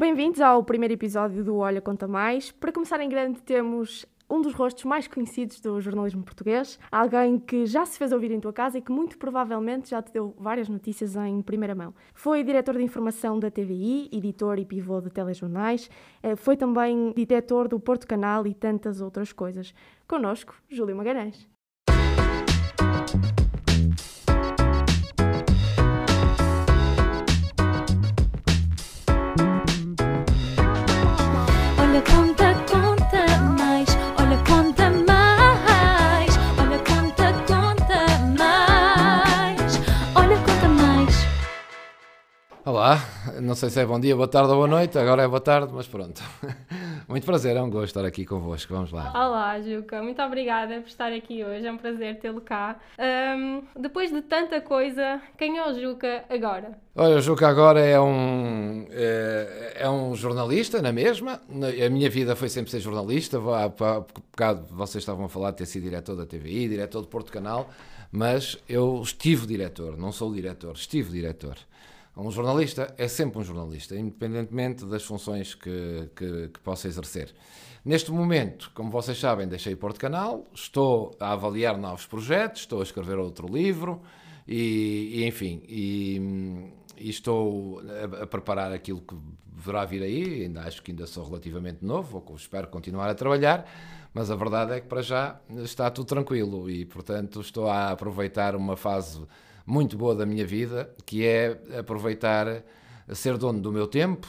Bem-vindos ao primeiro episódio do Olha Conta Mais. Para começar em grande, temos um dos rostos mais conhecidos do jornalismo português, alguém que já se fez ouvir em tua casa e que muito provavelmente já te deu várias notícias em primeira mão. Foi diretor de informação da TVI, editor e pivô de telejornais, eh, foi também diretor do Porto Canal e tantas outras coisas. Conosco, Júlio Magalhães. Olá, não sei se é bom dia, boa tarde ou boa noite, agora é boa tarde, mas pronto. Muito prazer, é um gosto estar aqui convosco, vamos lá. Olá, Juca, muito obrigada por estar aqui hoje, é um prazer tê-lo cá. Ahm, depois de tanta coisa, quem é o Juca agora? Olha, o Juca agora é um, é, é um jornalista, na mesma. A minha vida foi sempre ser jornalista. Há há bocado vocês estavam a falar de ter sido diretor da TVI, diretor do Porto Canal, mas eu estive diretor, não sou diretor, estive diretor. Um jornalista é sempre um jornalista, independentemente das funções que, que, que possa exercer. Neste momento, como vocês sabem, deixei Porto Canal, estou a avaliar novos projetos, estou a escrever outro livro e, e, enfim, e, e estou a, a preparar aquilo que deverá vir aí. Ainda acho que ainda sou relativamente novo, ou espero continuar a trabalhar, mas a verdade é que para já está tudo tranquilo e, portanto, estou a aproveitar uma fase muito boa da minha vida, que é aproveitar, ser dono do meu tempo,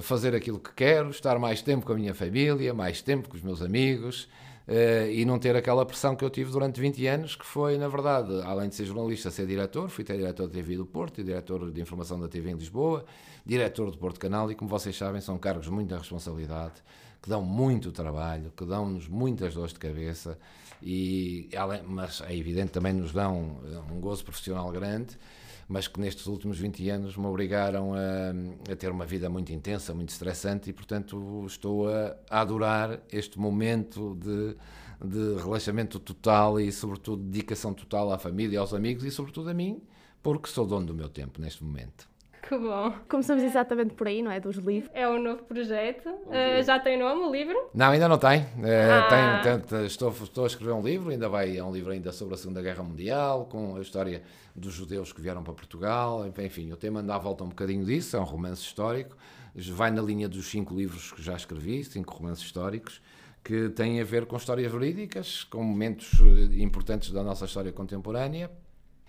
fazer aquilo que quero, estar mais tempo com a minha família, mais tempo com os meus amigos eh, e não ter aquela pressão que eu tive durante 20 anos, que foi, na verdade, além de ser jornalista, ser diretor, fui até diretor da TV do Porto e diretor de informação da TV em Lisboa, diretor do Porto Canal e, como vocês sabem, são cargos de muita responsabilidade, que dão muito trabalho, que dão-nos muitas dores de cabeça e mas é evidente também nos dão eh, um gozo profissional grande, mas que nestes últimos 20 anos me obrigaram a, a ter uma vida muito intensa, muito estressante e portanto estou a, a adorar este momento de, de relaxamento total e sobretudo dedicação total à família, aos amigos e sobretudo a mim, porque sou dono do meu tempo neste momento. Que bom! Começamos exatamente por aí, não é? Dos livros. É um novo projeto, Ah, já tem nome o livro? Não, ainda não tem. Eh, Ah. tenho- tento- estou, estou a escrever um livro, ainda vai, é um livro ainda sobre a Segunda Guerra Mundial, com a história dos judeus que vieram para Portugal, enfim, o tema anda à volta um bocadinho disso, é um romance histórico, vai na linha dos cinco livros que já escrevi, cinco romances históricos, que têm a ver com histórias verídicas, com momentos eh, importantes da nossa história contemporânea,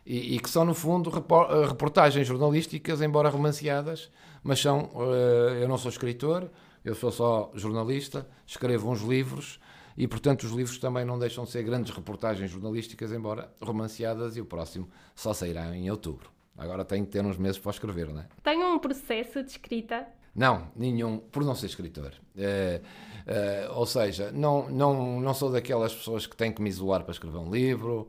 e, e que são, no fundo, eh, reportagens jornalísticas, embora romanceadas, mas são. eh, eu não sou escritor, eu sou só jornalista, escrevo uns livros e, portanto, os livros também não deixam de ser grandes reportagens jornalísticas, embora romanceadas, e o próximo só sairá em outubro. Agora tenho que ter uns meses para escrever, não é? Tem um processo de escrita? Não, nenhum, por não ser escritor. Eh, eh, ou seja, não, não, não sou daquelas pessoas que têm que me isolar para escrever um livro,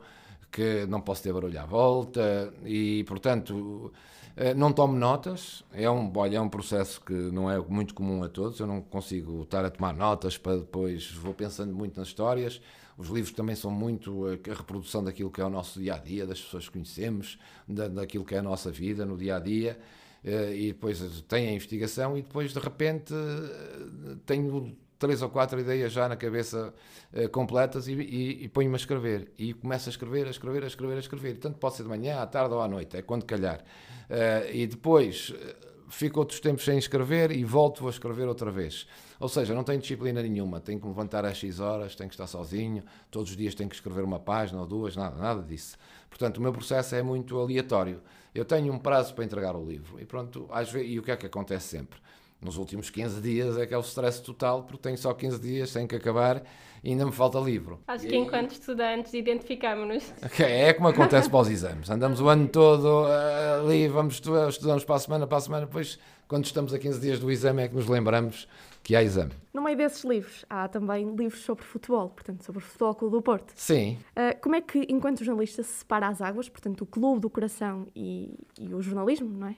que não posso ter barulho à volta e, portanto, eh, não tomo notas. É um, olha, é um processo que não é muito comum a todos. Eu não consigo estar a tomar notas para depois vou pensando muito nas histórias. Os livros também são muito a reprodução daquilo que é o nosso dia a dia, das pessoas que conhecemos, da, daquilo que é a nossa vida no dia a dia. E depois tem a investigação e depois de repente eh, tenho três ou quatro ideias já na cabeça eh, completas e, e, e ponho-me a escrever e começo a escrever, a escrever, a escrever, a escrever. Tanto pode ser de manhã, à tarde ou à noite, é quando calhar. Eh, e depois eh, fico outros tempos sem escrever e volto a escrever outra vez. Ou seja, não tenho disciplina nenhuma, tenho que me levantar às X horas, tenho que estar sozinho, todos os dias tenho que escrever uma página ou duas, nada, nada disso. Portanto, o meu processo é muito aleatório. Eu tenho um prazo para entregar o livro e pronto, às vezes, e o que é que acontece sempre? Nos últimos 15 dias é que é o stress total, porque tenho só 15 dias, tenho que acabar e ainda me falta livro. Acho que enquanto estudantes identificamos-nos. Ok, É como acontece para os exames. Andamos o ano todo ah, ali, vamos estu- estudamos para a semana, para a semana, depois, quando estamos a 15 dias do exame, é que nos lembramos que há exame. No meio desses livros, há também livros sobre futebol, portanto, sobre o Futebol Clube do Porto. Sim, Uh, como é que, enquanto jornalista, se separa as águas, portanto, o clube do coração e, e o jornalismo, não é?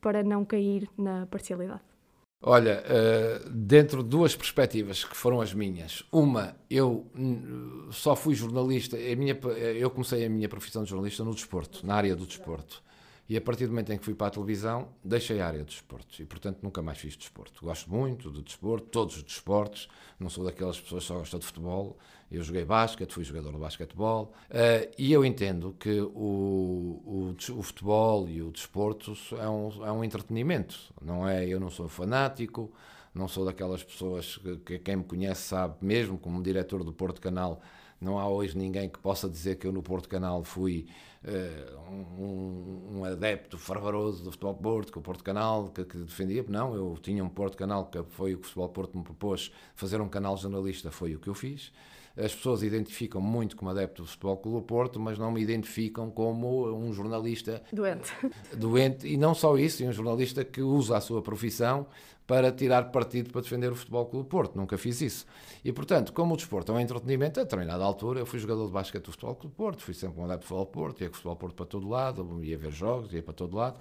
Para não cair na parcialidade. Olha, eh, dentro de duas perspectivas que foram as minhas. Uma, eu hum, só fui jornalista, a minha, eu comecei a minha profissão de jornalista no desporto, na área do desporto. E a partir do momento em que fui para a televisão, deixei a área de desportos e, portanto, nunca mais fiz desporto. Gosto muito de desporto, todos os desportos, não sou daquelas pessoas que só gostam de futebol. Eu joguei basquete, fui jogador de basquetebol uh, e eu entendo que o, o, o, futebol e o desporto é um, é um entretenimento, não é? Eu não sou fanático, não sou daquelas pessoas que, que quem me conhece sabe, mesmo como diretor do Porto Canal, não há hoje ninguém que possa dizer que eu no Porto Canal fui uh, um, um, adepto fervoroso do Futebol Porto, que o Porto Canal que, que, defendia. Não, eu tinha um Porto Canal que foi o que o Futebol Porto me propôs fazer um canal jornalista, foi o que eu fiz. As pessoas identificam muito como adepto do Futebol Clube Porto, mas não me identificam como um jornalista doente. Doente, e não só isso, um jornalista que usa a sua profissão para tirar partido para defender o Futebol Clube Porto. Nunca fiz isso. E, portanto, como o desporto é um entretenimento, a determinada altura eu fui jogador de basquete do Futebol Clube Porto, fui sempre um adepto do Futebol Porto, ia com o Futebol Porto para todo lado, ia ver jogos, ia para todo lado.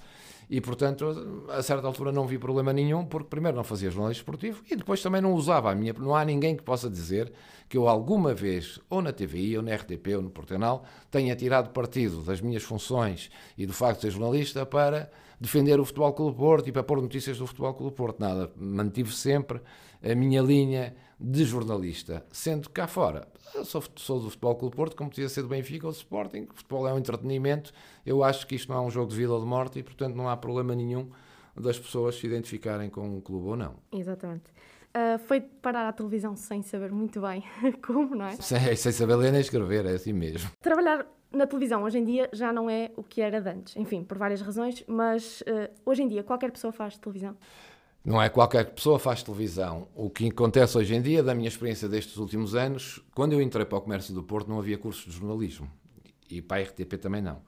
E, portanto, a certa altura não vi problema nenhum, porque primeiro não fazia jornalismo esportivo e depois também não usava a minha. Não há ninguém que possa dizer que eu alguma vez, ou na TVI, ou na RTP, ou no Portugal, tenha tirado partido das minhas funções e do facto de ser jornalista para defender o Futebol Clube Porto e para pôr notícias do Futebol Clube Porto. Nada. Mantive sempre a minha linha de jornalista, sendo cá fora. Sou, sou, do Futebol Clube Porto, como podia ser do Benfica ou do Sporting. O futebol é um entretenimento. Eu acho que isto não é um jogo de vida ou de morte e, portanto, não há problema nenhum das pessoas se identificarem com um clube ou não. Exatamente. Uh, foi parar à televisão sem saber muito bem como, não é? Sem, sem saber ler nem escrever, é assim mesmo. Trabalhar na televisão hoje em dia já não é o que era de antes, enfim, por várias razões, mas uh, hoje em dia qualquer pessoa faz televisão. Não é qualquer pessoa faz televisão. O que acontece hoje em dia, da minha experiência destes últimos anos, quando eu entrei para o comércio do Porto não havia cursos de jornalismo e para a RTP também não.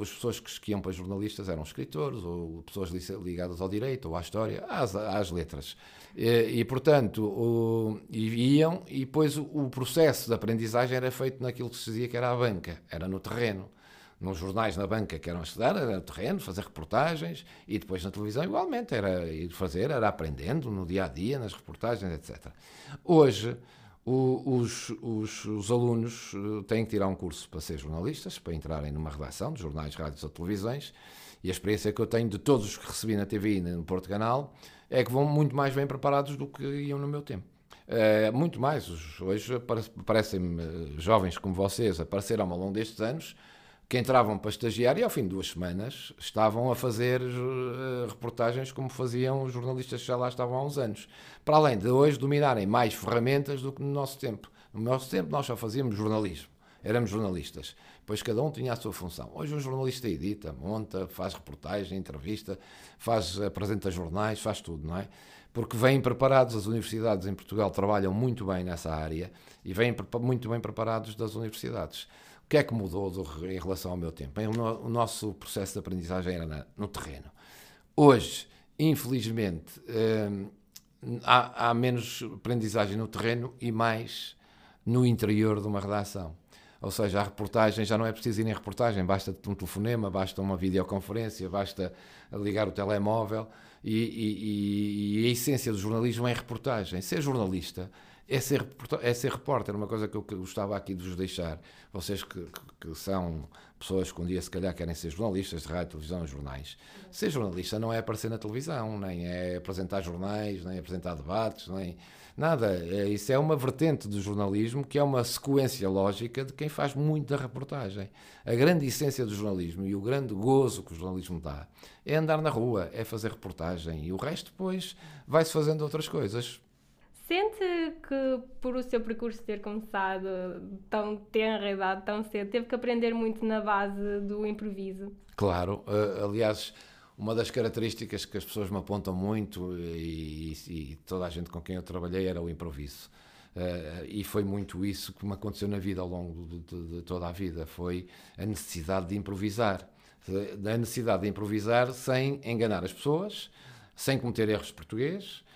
As pessoas que iam para jornalistas eram escritores ou pessoas ligadas ao direito ou à história, às, às letras. E, e portanto, o, iam e depois o, o, processo de aprendizagem era feito naquilo que se dizia que era a banca, era no terreno. Nos jornais na banca que eram estudar, era no terreno, fazer reportagens e depois na televisão igualmente, era ir fazer, era aprendendo no dia a dia, nas reportagens, etc. Hoje, os, os, os, alunos eh, têm que tirar um curso para ser jornalistas, para entrarem numa redação de jornais, rádios ou televisões, e a experiência que eu tenho de todos os que recebi na TV e no Porto Canal é que vão muito mais bem preparados do que iam no meu tempo. É, muito mais. Hoje parecem-me eh, jovens como vocês apareceram ao longo destes anos que entravam para estagiar e ao fim de duas semanas estavam a fazer uh, reportagens como faziam os jornalistas que já lá estavam há uns anos. Para além de hoje dominarem mais ferramentas do que no nosso tempo. No nosso tempo nós só fazíamos jornalismo, éramos jornalistas. Pois cada um tinha a sua função. Hoje um jornalista edita, monta, faz reportagem, entrevista, faz, apresenta jornais, faz tudo, não é? Porque vêm preparados, as universidades em Portugal trabalham muito bem nessa área e vêm muito bem preparados das universidades. O que é que mudou do, em relação ao meu tempo? O nosso processo de aprendizagem era na, no terreno. Hoje, infelizmente, hum, há, há menos aprendizagem no terreno e mais no interior de uma redação. Ou seja, a reportagem já não é preciso ir em reportagem, basta um telefonema, basta uma videoconferência, basta ligar o telemóvel e, e, e a essência do jornalismo é reportagem. Ser jornalista é ser, é ser repórter, uma coisa que eu gostava aqui de vos deixar. Vocês que, que, que, são pessoas que um dia se calhar querem ser jornalistas de rádio, televisão, jornais. Ser jornalista não é aparecer na televisão, nem é apresentar jornais, nem é apresentar debates, nem nada. É, isso é uma vertente do jornalismo que é uma sequência lógica de quem faz muito da reportagem. A grande essência do jornalismo e o grande gozo que o jornalismo dá é andar na rua, é fazer reportagem e o resto depois vai-se fazendo outras coisas. Sente que por o seu percurso ter começado tão tenra idade, tão cedo, teve que aprender muito na base do improviso? Claro, uh, aliás, uma das características que as pessoas me apontam muito e, e, toda a gente com quem eu trabalhei era o improviso. Uh, e foi muito isso que me aconteceu na vida ao longo de, de, de toda a vida, foi a necessidade de improvisar. A necessidade de improvisar sem enganar as pessoas, sem cometer erros português, eh,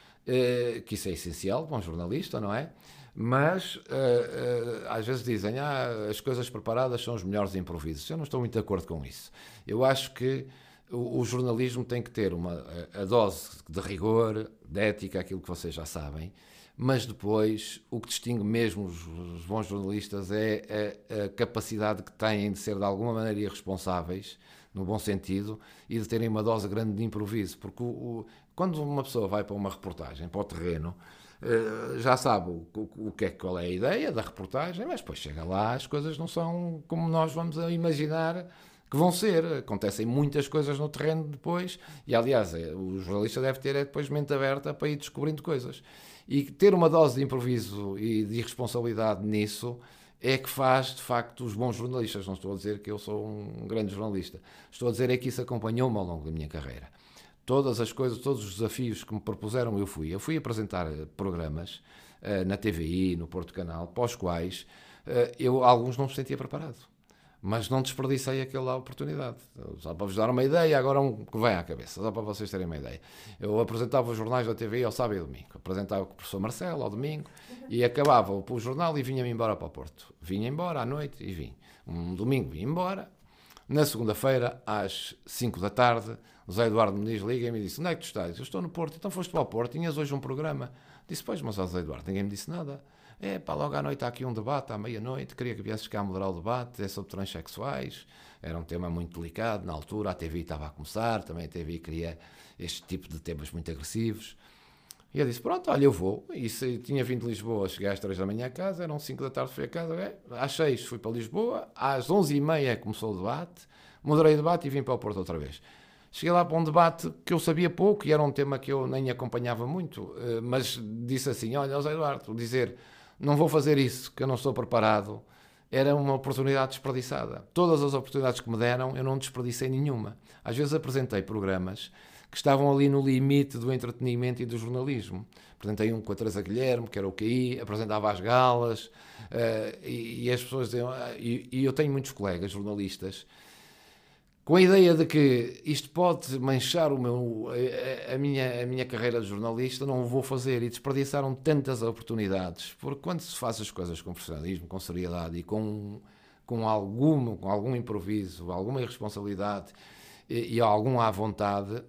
que isso é essencial para um jornalista, não é? Mas uh, uh, às vezes dizem ah, as coisas preparadas são os melhores improvisos. Eu não estou muito de acordo com isso. Eu acho que o, jornalismo tem que ter uma, a dose de rigor, de ética, aquilo que vocês já sabem, mas depois o que distingue mesmo os, os bons jornalistas é a, a, capacidade que têm de ser de alguma maneira irresponsáveis no bom sentido, e de terem uma dose grande de improviso, porque o, o, quando uma pessoa vai para uma reportagem, para o terreno, eh, já sabe o, o, o que é, qual é a ideia da reportagem, mas depois chega lá, as coisas não são como nós vamos imaginar que vão ser. Acontecem muitas coisas no terreno depois, e aliás, é, o jornalista deve ter é, depois mente aberta para ir descobrindo coisas. E ter uma dose de improviso e de irresponsabilidade nisso é que faz, de facto, os bons jornalistas. Não estou a dizer que eu sou um grande jornalista. Estou a dizer é que isso acompanhou-me ao longo da minha carreira. Todas as coisas, todos os desafios que me propuseram, eu fui. Eu fui apresentar programas uh, na TVI, no Porto Canal, para os quais uh, eu, alguns, não me sentia preparado mas não desperdicei aquela oportunidade. Só para vos dar uma ideia, agora um que vem à cabeça, só para vocês terem uma ideia. Eu apresentava os jornais da TV ao sábado e domingo. Apresentava com o professor Marcelo ao domingo e acabava o jornal e vinha-me embora para o Porto. Vinha embora à noite e vim. Um domingo vim embora. Na segunda-feira, às 5 da tarde, o Zé Eduardo me diz, liga e me disse, onde é que tu estás? Eu estou no Porto. Então foste para o Porto, tinhas hoje um programa. Disse, pois, mas Zé Eduardo, ninguém me disse nada. É, pá, logo à noite há aqui um debate, à meia-noite, queria que viesses cá moderar o debate, é sobre transexuais, era um tema muito delicado na altura, a TV estava a começar, também a TV queria este tipo de temas muito agressivos. E eu disse, pronto, olha, eu vou. E se, tinha vindo de Lisboa, cheguei às 3 da manhã a casa, eram 5 da tarde, fui a casa, é, às 6 fui para Lisboa, às 11 e meia começou o debate, moderei o debate e vim para o Porto outra vez. Cheguei lá para um debate que eu sabia pouco e era um tema que eu nem acompanhava muito, eh, mas disse assim, olha, José Eduardo, dizer não vou fazer isso, que eu não estou preparado, era uma oportunidade desperdiçada. Todas as oportunidades que me deram, eu não desperdicei nenhuma. Às vezes apresentei programas que estavam ali no limite do entretenimento e do jornalismo. Apresentei um com a Teresa Guilherme, que era o QI, apresentava as galas, uh, e, e, as pessoas diziam, uh, e, e eu tenho muitos colegas jornalistas com a ideia de que isto pode manchar o meu, a, a, minha, a minha carreira de jornalista, não o vou fazer. E desperdiçaram tantas oportunidades. Porque quando se faz as coisas com profissionalismo, com seriedade e com, com, algum, com algum improviso, alguma irresponsabilidade e, e algum à vontade,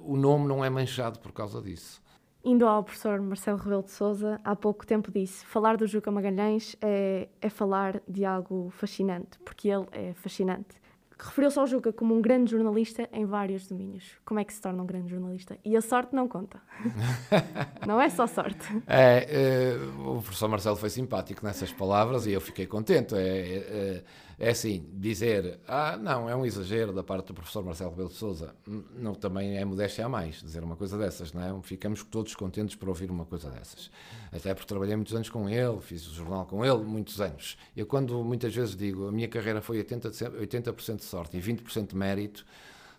o nome não é manchado por causa disso. Indo ao professor Marcelo Rebelo de Souza, há pouco tempo disse: falar do Juca Magalhães é, é falar de algo fascinante, porque ele é fascinante referiu-se ao Juca como um grande jornalista em vários domínios. Como é que se torna um grande jornalista? E a sorte não conta. não é só sorte. É, é, o professor Marcelo foi simpático nessas palavras e eu fiquei contente. É, é, assim, dizer, ah, não, é um exagero da parte do professor Marcelo Rebelo de Souza, não, também é modéstia a mais dizer uma coisa dessas, não é? Ficamos todos contentes por ouvir uma coisa dessas. Até porque trabalhei muitos anos com ele, fiz o jornal com ele, muitos anos. Eu, quando muitas vezes digo, a minha carreira foi 80%, 80 de sorte e 20% de mérito,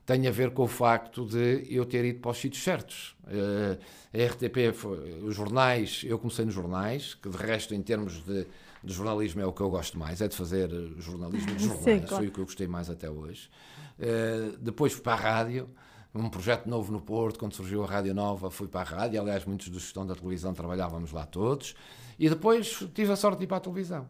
tem a ver com o facto de eu ter ido para os sítios certos. Uh, a RTP, foi, os jornais, eu comecei nos jornais, que de resto, em termos de de jornalismo é o que eu gosto mais, é de fazer jornalismo de jornais, Sim, claro. foi o que eu gostei mais até hoje. Uh, depois fui para a rádio, um projeto novo no Porto, quando surgiu a Rádio Nova, fui para a rádio, aliás, muitos dos que estão da televisão trabalhávamos lá todos, e depois tive a sorte de ir para a televisão.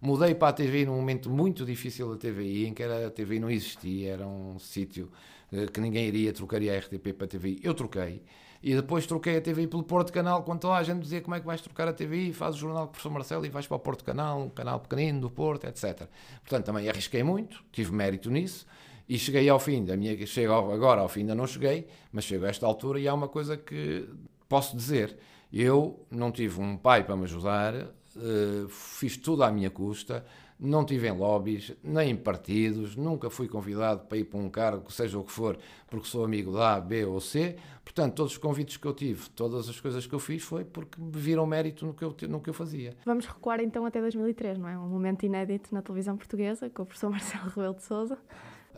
Mudei para a TV num momento muito difícil da TVI, em que a TVI não existia, era um sítio uh, que ninguém iria, trocaria a RTP para a TVI. Eu troquei e depois troquei a TVI pelo Porto Canal, quando toda a gente dizia como é que vais trocar a TVI, faz o jornal com o professor Marcelo e vais para o Porto Canal, um canal pequenino do Porto, etc. Portanto, também arrisquei muito, tive mérito nisso, e cheguei ao fim da minha. Chego agora ao fim, ainda não cheguei, mas chego a esta altura e há uma coisa que posso dizer. Eu não tive um pai para me ajudar, uh, fiz tudo à minha custa, não tive em lobbies, nem em partidos, nunca fui convidado para ir para um cargo, seja o que for, porque sou amigo da A, B ou C. Portanto, todos os convites que eu tive, todas as coisas que eu fiz, foi porque me viram mérito no que eu, no que eu fazia. Vamos recuar então até 2003, não é? Um momento inédito na televisão portuguesa, com o professor Marcelo Rebelo de Souza.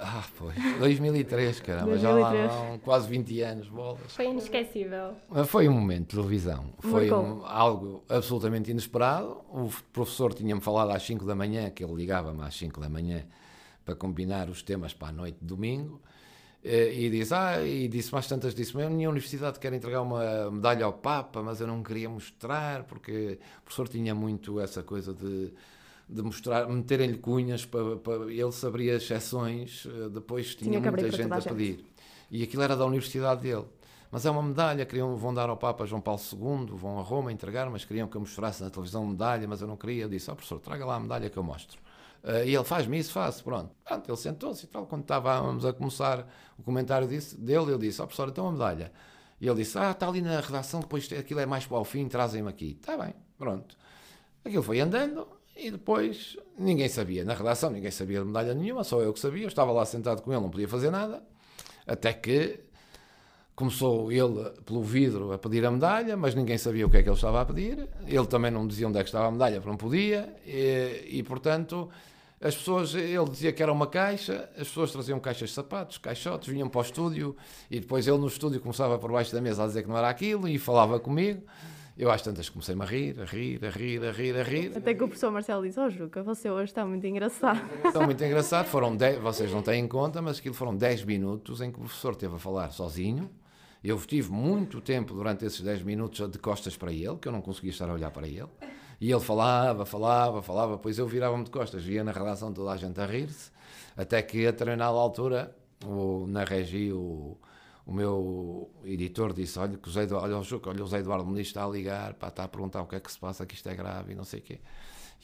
Ah, pois. 2003, caramba, 2003. já lá há quase 20 anos, bolas. Foi inesquecível. Foi um momento de televisão. Foi um, algo absolutamente inesperado. O professor tinha-me falado às 5 da manhã, que ele ligava-me às 5 da manhã para combinar os temas para a noite de domingo. Eh, e disse, ah, e disse mais tantas, disse, a minha universidade quer entregar uma medalha ao Papa, mas eu não queria mostrar, porque o professor tinha muito essa coisa de de mostrar, meterem-lhe cunhas para, para ele saberia exceções, eh, depois tinha, tinha muita gente a, pedir. E aquilo era da universidade dele. Mas é uma medalha, queriam, vão dar ao Papa João Paulo II, vão a Roma entregar, mas queriam que eu mostrasse na televisão medalha, mas eu não queria. Eu disse, ó oh, professor, traga lá a medalha que eu mostro. Eh, e ele faz-me isso, faço, pronto. Pronto, ele sentou-se e tal. Quando estávamos a começar o comentário disse, dele, eu disse, ó professor, então a medalha. E ele disse, ah, está ali na redação, depois aquilo é mais para o fim, trazem-me aqui. Está bem, pronto. Aquilo foi andando e depois ninguém sabia. Na redação ninguém sabia de medalha nenhuma, só eu que sabia. Eu estava lá sentado com ele, não podia fazer nada. Até que começou ele pelo vidro a pedir a medalha, mas ninguém sabia o que é que ele estava a pedir. Ele também não dizia onde é que estava a medalha, porque não podia. E, e, portanto, as pessoas, ele dizia que era uma caixa, as pessoas traziam caixas de sapatos, caixotes, vinham para o estúdio e depois ele no estúdio começava por baixo da mesa a dizer que não era aquilo e falava comigo. Eu às tantas comecei-me a rir, a rir, a rir, a rir, a rir. Até que o professor Marcelo disse: Oh, Juca, você hoje está muito engraçado. Está muito engraçado. Foram 10, vocês não têm em conta, mas aquilo foram 10 minutos em que o professor esteve a falar sozinho. Eu tive muito tempo durante esses 10 minutos de costas para ele, que eu não conseguia estar a olhar para ele. E ele falava, falava, falava, depois eu virava-me de costas, via na redação toda a gente a rir-se, até que a determinada altura, o, na regi, o, o meu editor disse: Olha, que o Zé Eduardo, olha, o Juca, olha, o Zé Eduardo Muniz está a ligar, pá, está a perguntar o que é que se passa, que isto é grave e não sei o quê.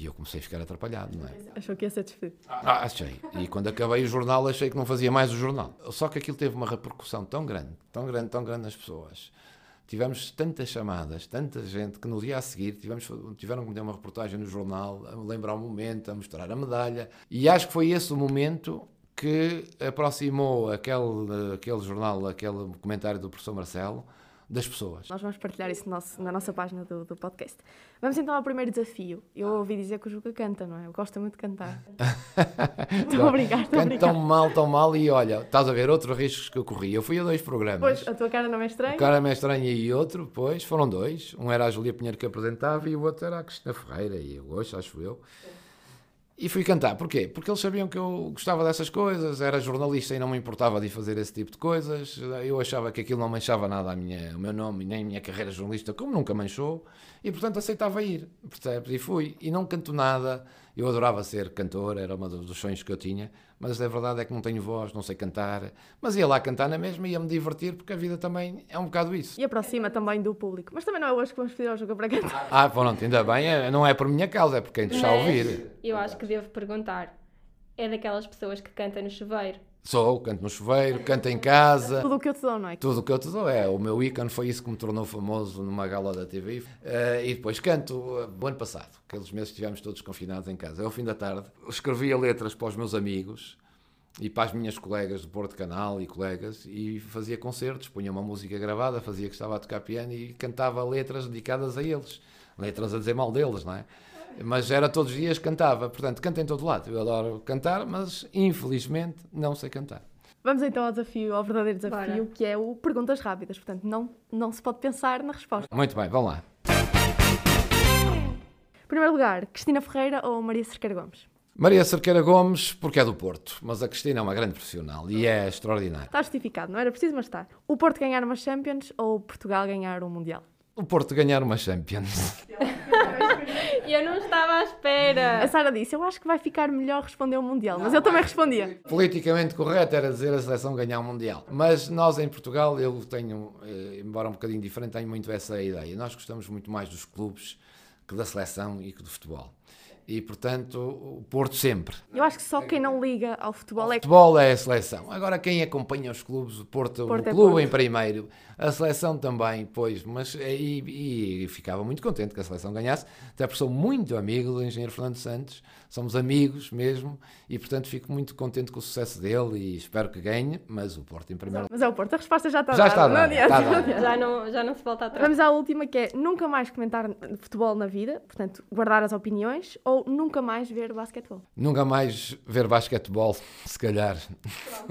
E eu comecei a ficar atrapalhado, não é? Achou que ia ser despedido. Ah, achei. E quando acabei o jornal, achei que não fazia mais o jornal. Só que aquilo teve uma repercussão tão grande, tão grande, tão grande nas pessoas. Tivemos tantas chamadas, tanta gente, que no dia a seguir tivemos, tiveram que meter uma reportagem no jornal, a lembrar o momento, a mostrar a medalha. E acho que foi esse o momento que aproximou aquele, aquele jornal, aquele comentário do professor Marcelo, das pessoas. Nós vamos partilhar isso no nosso- na nossa página do, do podcast. Vamos então ao primeiro desafio. Eu ouvi dizer que o Juca canta, não é? Eu gosto muito de cantar. Estou a brincar, estou a tão mal, tão mal, e olha, estás a ver outros riscos que eu corri. Eu fui a dois programas. Pois, a tua cara não é estranha? O cara me estranha e outro, pois, foram dois. Um era a Julia Pinheiro que apresentava e o outro era a Cristina Ferreira e eu hoje, acho eu. E fui cantar. Porquê? Porque eles sabiam que eu gostava dessas coisas, era jornalista e não me importava de fazer esse tipo de coisas. Eu achava que aquilo não manchava nada a minha, o meu nome nem a minha carreira jornalista, como nunca manchou, e portanto aceitava ir, percebes? E fui. E não canto nada. Eu adorava ser cantor, era um dos sonhos que eu tinha, mas a verdade é que não tenho voz, não sei cantar. Mas ia lá cantar na mesma e ia me divertir, porque a vida também é um bocado isso. E aproxima também do público. Mas também não é hoje que vamos pedir ao Juca para cantar. Ah, pronto, ainda bem, é- não é por minha causa, é por quem te está a ouvir. Eu acho que devo perguntar. É daquelas pessoas que cantam no chuveiro. Sou, canto no chuveiro, canto em casa. Tudo o que eu te dou, não é? Tudo o que eu te dou é. O meu ícone foi isso que me tornou famoso numa gala da TV. Eh, e depois canto uh, o ano passado, aqueles meses que estivemos todos confinados em casa. Ao fim da tarde, escrevia letras para os meus amigos e para as minhas colegas do Porto Canal e colegas e fazia concertos, punha uma música gravada, fazia que estava a tocar piano e cantava letras dedicadas a eles. Letras a dizer mal deles, não é? Mas era todos os dias cantava. Portanto, canto em todo lado. Eu adoro cantar, mas infelizmente não sei cantar. Vamos então ao desafio, ao verdadeiro desafio, Bora. que é o perguntas rápidas. Portanto, não, não se pode pensar na resposta. Muito bem, vamos lá. Em primeiro lugar, Cristina Ferreira ou Maria Cerqueira Gomes? Maria Cerqueira Gomes, porque é do Porto, mas a Cristina é uma grande profissional e é extraordinária. Está justificado, não era preciso, mas está. O Porto ganhar uma Champions ou Portugal ganhar um Mundial? O Porto ganhar uma Champions. E eu não estava à A espera. Sara disse, eu acho que vai ficar melhor responder o Mundial, mas eu também respondia. Politicamente correto era dizer a seleção ganhar o Mundial. Mas nós em Portugal, eu tenho, eh, embora um bocadinho diferente, tenho muito essa ideia. Nós gostamos muito mais dos clubes que da seleção e que do futebol. E, portanto, o Porto sempre. Eu acho que só quem não liga ao futebol é que futebol é a seleção. Agora, quem acompanha os clubes, o Porto, Porto o é clube Porto. em primeiro, a seleção também, pois, mas e, e ficava muito contente que a seleção ganhasse, até porque sou muito amigo do engenheiro Fernando Santos, somos amigos mesmo, e portanto fico muito contente com o sucesso dele e espero que ganhe, mas o Porto em primeiro Mas é o Porto, a resposta já está Já dada. está não dada, adianta, está não dada. Já não, já não se volta atrás. Vamos à última, que é nunca mais comentar futebol na vida, portanto, guardar as opiniões, ou nunca mais ver basquetebol. Nunca mais ver basquetebol, se calhar.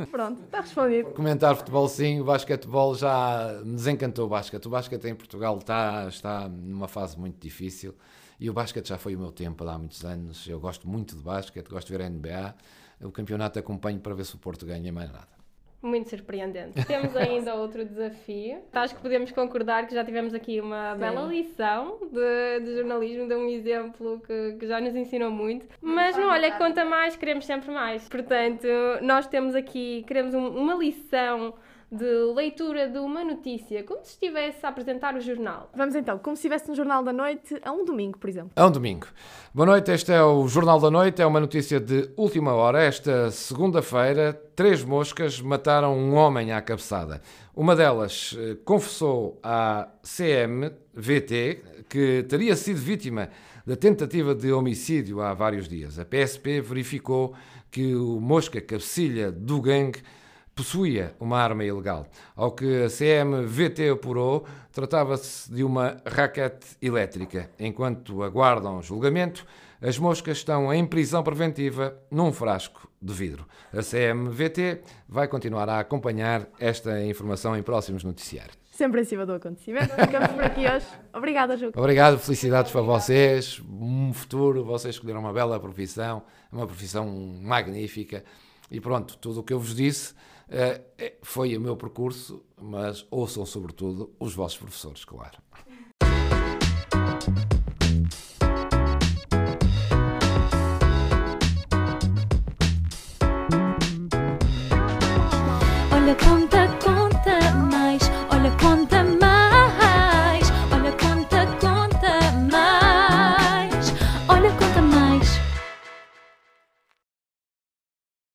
Pronto, está respondido. Comentar futebol sim, o basquetebol já me desencantou o basquete. O basquete em Portugal está, está numa fase muito difícil e o basquete já foi o meu tempo há muitos anos. Eu gosto muito de basquete, gosto de ver a NBA. O campeonato acompanho para ver se o Porto ganha mais nada. Muito surpreendente. Temos ainda outro desafio. Acho que podemos concordar que já tivemos aqui uma bela lição de, de jornalismo, de um exemplo que, que já nos ensinou muito. Mas não olha, conta mais, queremos sempre mais. Portanto, nós temos aqui, queremos um- uma lição de leitura de uma notícia, como se estivesse a apresentar o jornal. Vamos então, como se estivesse no Jornal da Noite a um domingo, por exemplo. É um domingo. Boa noite, este é o Jornal da Noite, é uma notícia de última hora. Esta segunda-feira, três moscas mataram um homem à cabeçada. Uma delas eh, confessou à CMVT que teria sido vítima da tentativa de homicídio há vários dias. A PSP verificou que o mosca cabecilha do gangue possuía uma arma ilegal. Ao que a CMVT apurou, tratava-se de uma raquete elétrica. Enquanto aguardam julgamento, as moscas estão em prisão preventiva num frasco de vidro. A CMVT vai continuar a acompanhar esta informação em próximos noticiários. Sempre em cima do acontecimento. Ficamos por aqui hoje. Obrigada, Juca. Obrigado, felicidades para vocês. Um futuro, vocês escolheram uma bela profissão, uma profissão magnífica. E pronto, tudo o que eu vos disse foi o meu percurso, mas ouçam sobretudo os vossos professores, claro. Olha, conta